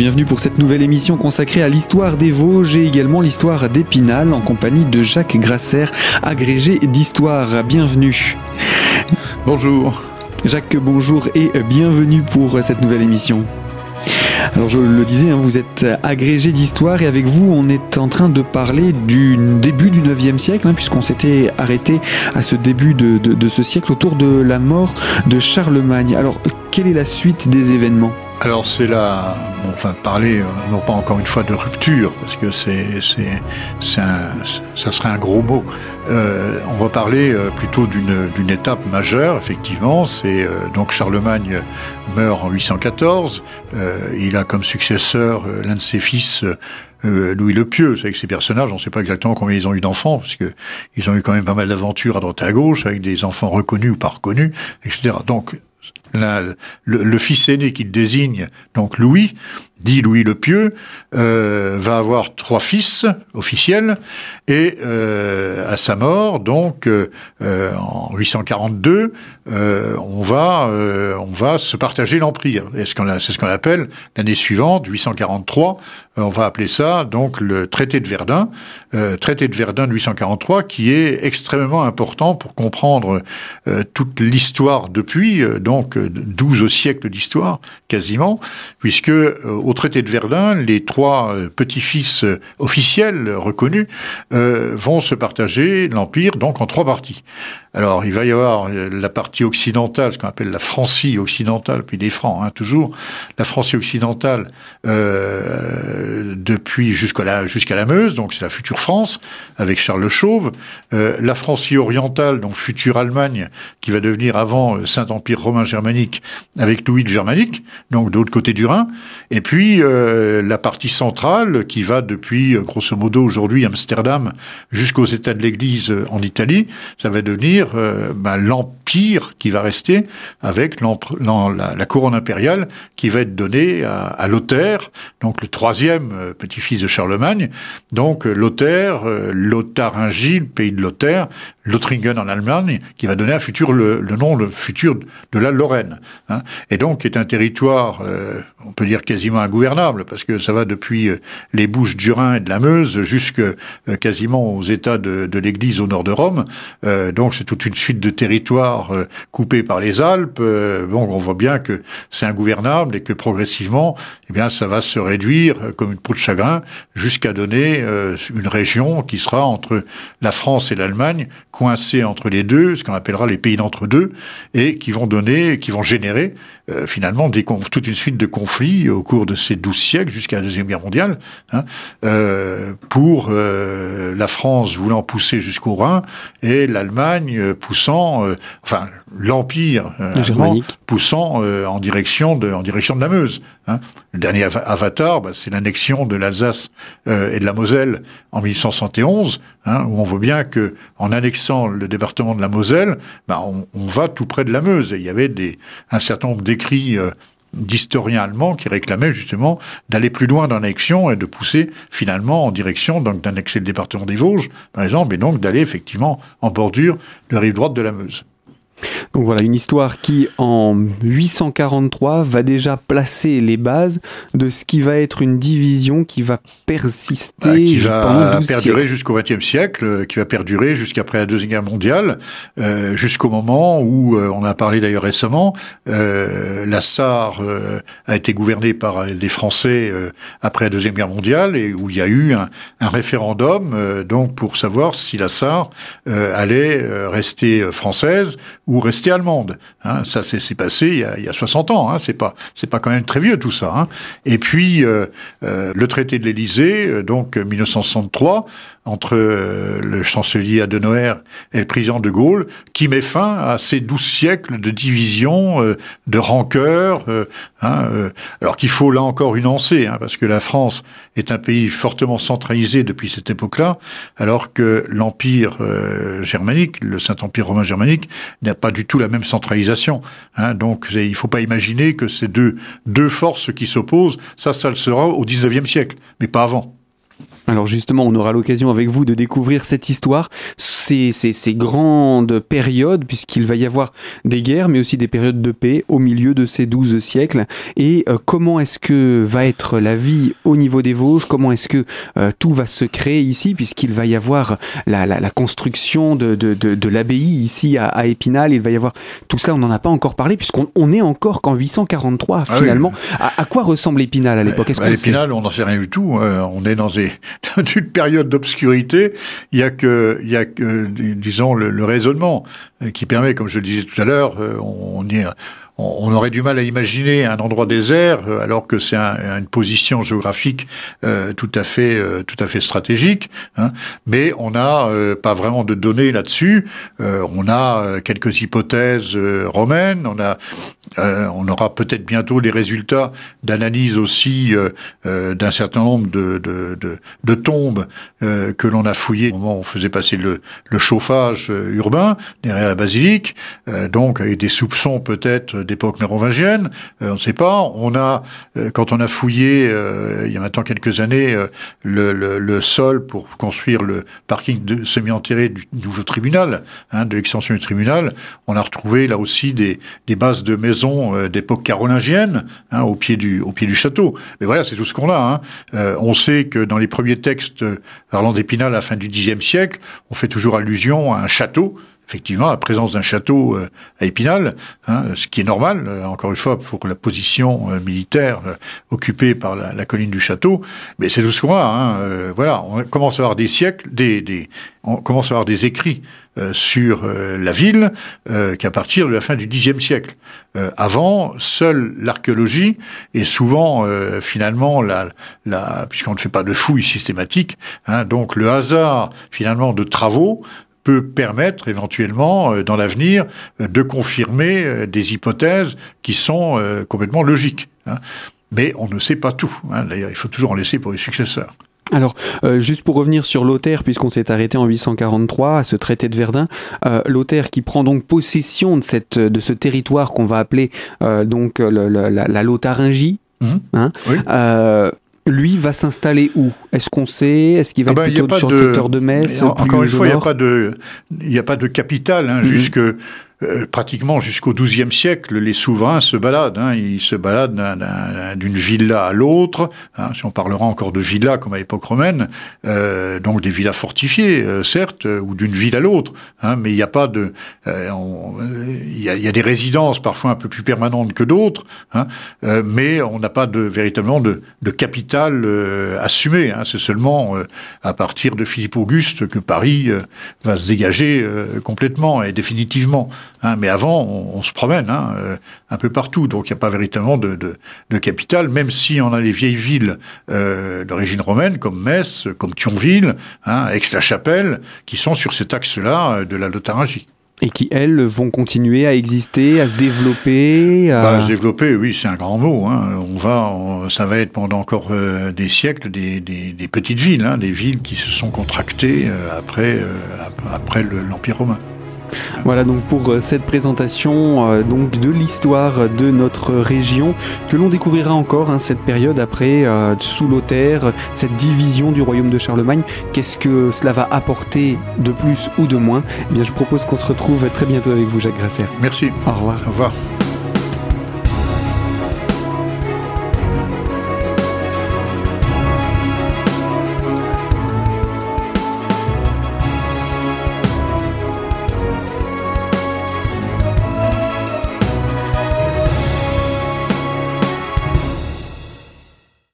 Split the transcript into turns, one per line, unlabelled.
bienvenue pour cette nouvelle émission consacrée à l'histoire des Vosges et également l'histoire d'Épinal en compagnie de Jacques Grasser, agrégé d'histoire. Bienvenue.
Bonjour.
Jacques, bonjour et bienvenue pour cette nouvelle émission. Alors je le disais, hein, vous êtes agrégé d'histoire et avec vous on est en train de parler du début du 9e siècle, hein, puisqu'on s'était arrêté à ce début de, de ce siècle autour de la mort de Charlemagne. Alors quelle est la suite des événements?
Alors c'est là, enfin parler, euh, non pas encore une fois de rupture, parce que c'est, c'est, ça serait un gros mot. Euh, on va parler euh, plutôt d'une, étape majeure, effectivement. C'est donc Charlemagne meurt en 814. il a comme successeur l'un de ses fils. Louis le Pieux, avec ces personnages, on ne sait pas exactement combien ils ont eu d'enfants, parce que ils ont eu quand même pas mal d'aventures à droite et à gauche, avec des enfants reconnus ou pas reconnus, etc. Donc le, fils aîné qu'il désigne, donc Louis, dit Louis le Pieux, euh, va avoir trois fils officiels et euh, à sa mort, donc euh, en 842, on va on va se partager l'empire. C'est ce qu'on appelle l'année suivante, 843, on va appeler ça donc le traité de Verdun, traité de Verdun de 843, qui est extrêmement important pour comprendre toute l'histoire depuis, donc 12 siècles d'histoire quasiment, puisque au traité de Verdun, les trois euh, petits-fils euh, officiels reconnus euh, vont se partager l'empire donc en trois parties. Alors, il va y avoir la partie occidentale, ce qu'on appelle la Francie occidentale, puis des Francs, hein, toujours. La Francie occidentale, euh, depuis jusqu'à la, jusqu'à la Meuse, donc c'est la future France, avec Charles Chauve. Euh, la Francie orientale, donc future Allemagne, qui va devenir avant Saint-Empire romain germanique, avec Louis le germanique, donc de l'autre côté du Rhin. Et puis, euh, la partie centrale, qui va depuis, grosso modo, aujourd'hui, Amsterdam, jusqu'aux États de l'Église en Italie, ça va devenir euh, bah, l'empire qui va rester avec la, couronne impériale qui va être donnée à, Lothaire, donc le troisième euh, petit-fils de Charlemagne. Donc euh, Lothaire, Lotharingie, le pays de Lothaire, Lothringen en Allemagne, qui va donner un futur le, nom le futur de la Lorraine. Hein. Et donc est un territoire, on peut dire quasiment ingouvernable, parce que ça va depuis les Bouches du Rhin et de la Meuse jusque quasiment aux États de, de l'Église au nord de Rome. donc c'est toute une suite de territoires euh, coupés par les Alpes. Euh, bon, on voit bien que c'est ingouvernable et que progressivement, eh bien, ça va se réduire euh, comme une peau de chagrin jusqu'à donner une région qui sera entre la France et l'Allemagne, coincée entre les deux, ce qu'on appellera les pays d'entre-deux, et qui vont donner, qui vont générer finalement des, toute une suite de conflits au cours de ces douze siècles jusqu'à la deuxième guerre mondiale, hein, pour la France voulant pousser jusqu'au Rhin et l'Allemagne euh, poussant, euh, enfin l'empire euh, poussant en direction de en direction de la Meuse. Hein. Le dernier avatar, bah, c'est l'annexion de l'Alsace et de la Moselle en 1871, hein, où on voit bien que en annexant le département de la Moselle, bah, on, va tout près de la Meuse. Il y avait un certain nombre d'écrits d'historiens allemands qui réclamaient justement d'aller plus loin dans l'annexion et de pousser finalement en direction donc d'annexer le département des Vosges, par exemple, et donc d'aller effectivement en bordure de la rive droite de la Meuse.
Donc voilà, une histoire qui, en 843, va déjà placer les bases de ce qui va être une division qui va persister bah,
qui va perdurer jusqu'au XXe siècle, euh, qui va perdurer jusqu'après la Deuxième Guerre mondiale, euh, jusqu'au moment où, euh, on a parlé d'ailleurs récemment, euh, la euh, a été gouvernée par des Français après la Deuxième Guerre mondiale et où il y a eu un, un référendum donc pour savoir si la Sarre allait rester française ou rester allemande. Hein, ça passé il y, a, il y, a, 60 ans. Hein, c'est pas c'est pas quand même très vieux tout ça. Hein. Et puis euh, euh, le traité de l'Élysée, euh, donc 1963, entre le chancelier Adenauer et le président de Gaulle, qui met fin à ces douze siècles de division, de rancœur. Alors qu'il faut là encore une hein, parce que la France est un pays fortement centralisé depuis cette époque-là, alors que l'empire germanique, le Saint-Empire romain germanique, n'a pas du la même centralisation. Hein, donc il ne faut pas imaginer que ces deux, deux forces qui s'opposent, ça, ça le sera au 19e siècle, mais pas avant.
Alors justement, on aura l'occasion avec vous de découvrir cette histoire ces, ces, ces grandes périodes, puisqu'il va y avoir des guerres, mais aussi des périodes de paix au milieu de ces douze siècles. Et euh, comment est-ce que va être la vie au niveau des Vosges? Comment est-ce que euh, tout va se créer ici, puisqu'il va y avoir la, la, la construction de, de, de, de l'abbaye ici à, à, Épinal? Il va y avoir tout cela, on n'en a pas encore parlé, puisqu'on on est encore qu'en 843 ah finalement. Oui. À, à, quoi ressemble Épinal à l'époque?
Bah, Épinal, on n'en sait rien du tout. Euh, on est dans, une période d'obscurité. Il y a que, il y a que disons, le, raisonnement euh, qui permet, comme je le disais tout à l'heure, euh, on, est on aurait du mal à imaginer un endroit désert euh, alors que c'est un, une position géographique euh, tout à fait euh, tout à fait stratégique. Hein. Mais on n'a pas vraiment de données là-dessus. On a quelques hypothèses romaines. On a on aura peut-être bientôt les résultats d'analyse aussi d'un certain nombre de, de, de, de tombes que l'on a fouillées au moment où on faisait passer le, le chauffage urbain derrière la basilique. donc et des soupçons peut-être d'époque mérovingienne, euh, on ne sait pas. On a, euh, quand on a fouillé, euh, il y a maintenant quelques années, le, sol pour construire le parking semi-enterré du nouveau tribunal, hein, de l'extension du tribunal, on a retrouvé là aussi des, bases de maisons d'époque carolingienne hein, au pied du au pied du château. Mais voilà, c'est tout ce qu'on a. Hein. on sait que dans les premiers textes parlant d'Épinal à la fin du Xe siècle, on fait toujours allusion à un château effectivement la présence d'un château euh, à Épinal, hein, ce qui est normal, euh, encore une fois, pour la position euh, militaire occupée par la, la, colline du château. Mais c'est tout ce qu'on a. Hein, voilà, on commence à avoir des siècles, des, des on commence à avoir des écrits euh, sur euh, la ville euh, qu'à partir de la fin du Xe siècle. avant, seule l'archéologie et souvent finalement la, la puisqu'on ne fait pas de fouilles systématiques, hein, donc le hasard finalement de travaux peut permettre éventuellement euh, dans l'avenir euh, de confirmer euh, des hypothèses qui sont complètement logiques. Hein. Mais on ne sait pas tout. Hein. D'ailleurs, il faut toujours en laisser pour les successeurs.
Alors, euh, juste pour revenir sur Lothaire, puisqu'on s'est arrêté en 843 à ce traité de Verdun, euh, Lothaire qui prend donc possession de, cette, de ce territoire qu'on va appeler euh, donc le, le, la, la, Lotharingie, mmh. hein, oui. Lui va s'installer où? Est-ce qu'on sait? Est-ce qu'il va ah ben, plutôt sur de... le secteur de Metz
Encore une fois, il n'y a pas de, a pas de capitale hein, mmh. jusque euh, pratiquement jusqu'au XIIe siècle, les souverains se baladent. Hein, ils se baladent d'une villa à l'autre. Hein, si on parlera encore de villa comme à l'époque romaine, euh, donc des villas fortifiées, euh, certes, euh, ou d'une ville à l'autre. Hein, mais il n'y a pas de, il y a, y, a, des résidences parfois un peu plus permanentes que d'autres, hein, mais on n'a pas de véritablement de, de capital assumé. Hein, C'est seulement à partir de Philippe Auguste que Paris va se dégager complètement et définitivement. Hein, mais avant, on, on se promène hein, euh, un peu partout, donc il n'y a pas véritablement de, de, de, capitale, même si on a les vieilles villes euh, d'origine romaine, comme Metz, comme Thionville, hein, Aix-la-Chapelle, qui sont sur cet axe-là euh, de la Lotharingie.
Et qui, elles, vont continuer à exister, à se développer
à... Bah, se développer, oui, c'est un grand mot. On va, on, ça va être pendant encore des siècles des, des, des petites villes, des villes qui se sont contractées après, après l'Empire romain.
Voilà donc pour euh, cette présentation euh, donc de l'histoire de notre région que l'on découvrira encore hein, cette période après euh, sous Lothaire, cette division du royaume de Charlemagne. Qu'est-ce que cela va apporter de plus ou de moins? Eh Bien, je propose qu'on se retrouve très bientôt avec vous, Jacques Grasser.
Merci.
Au revoir.
Au revoir.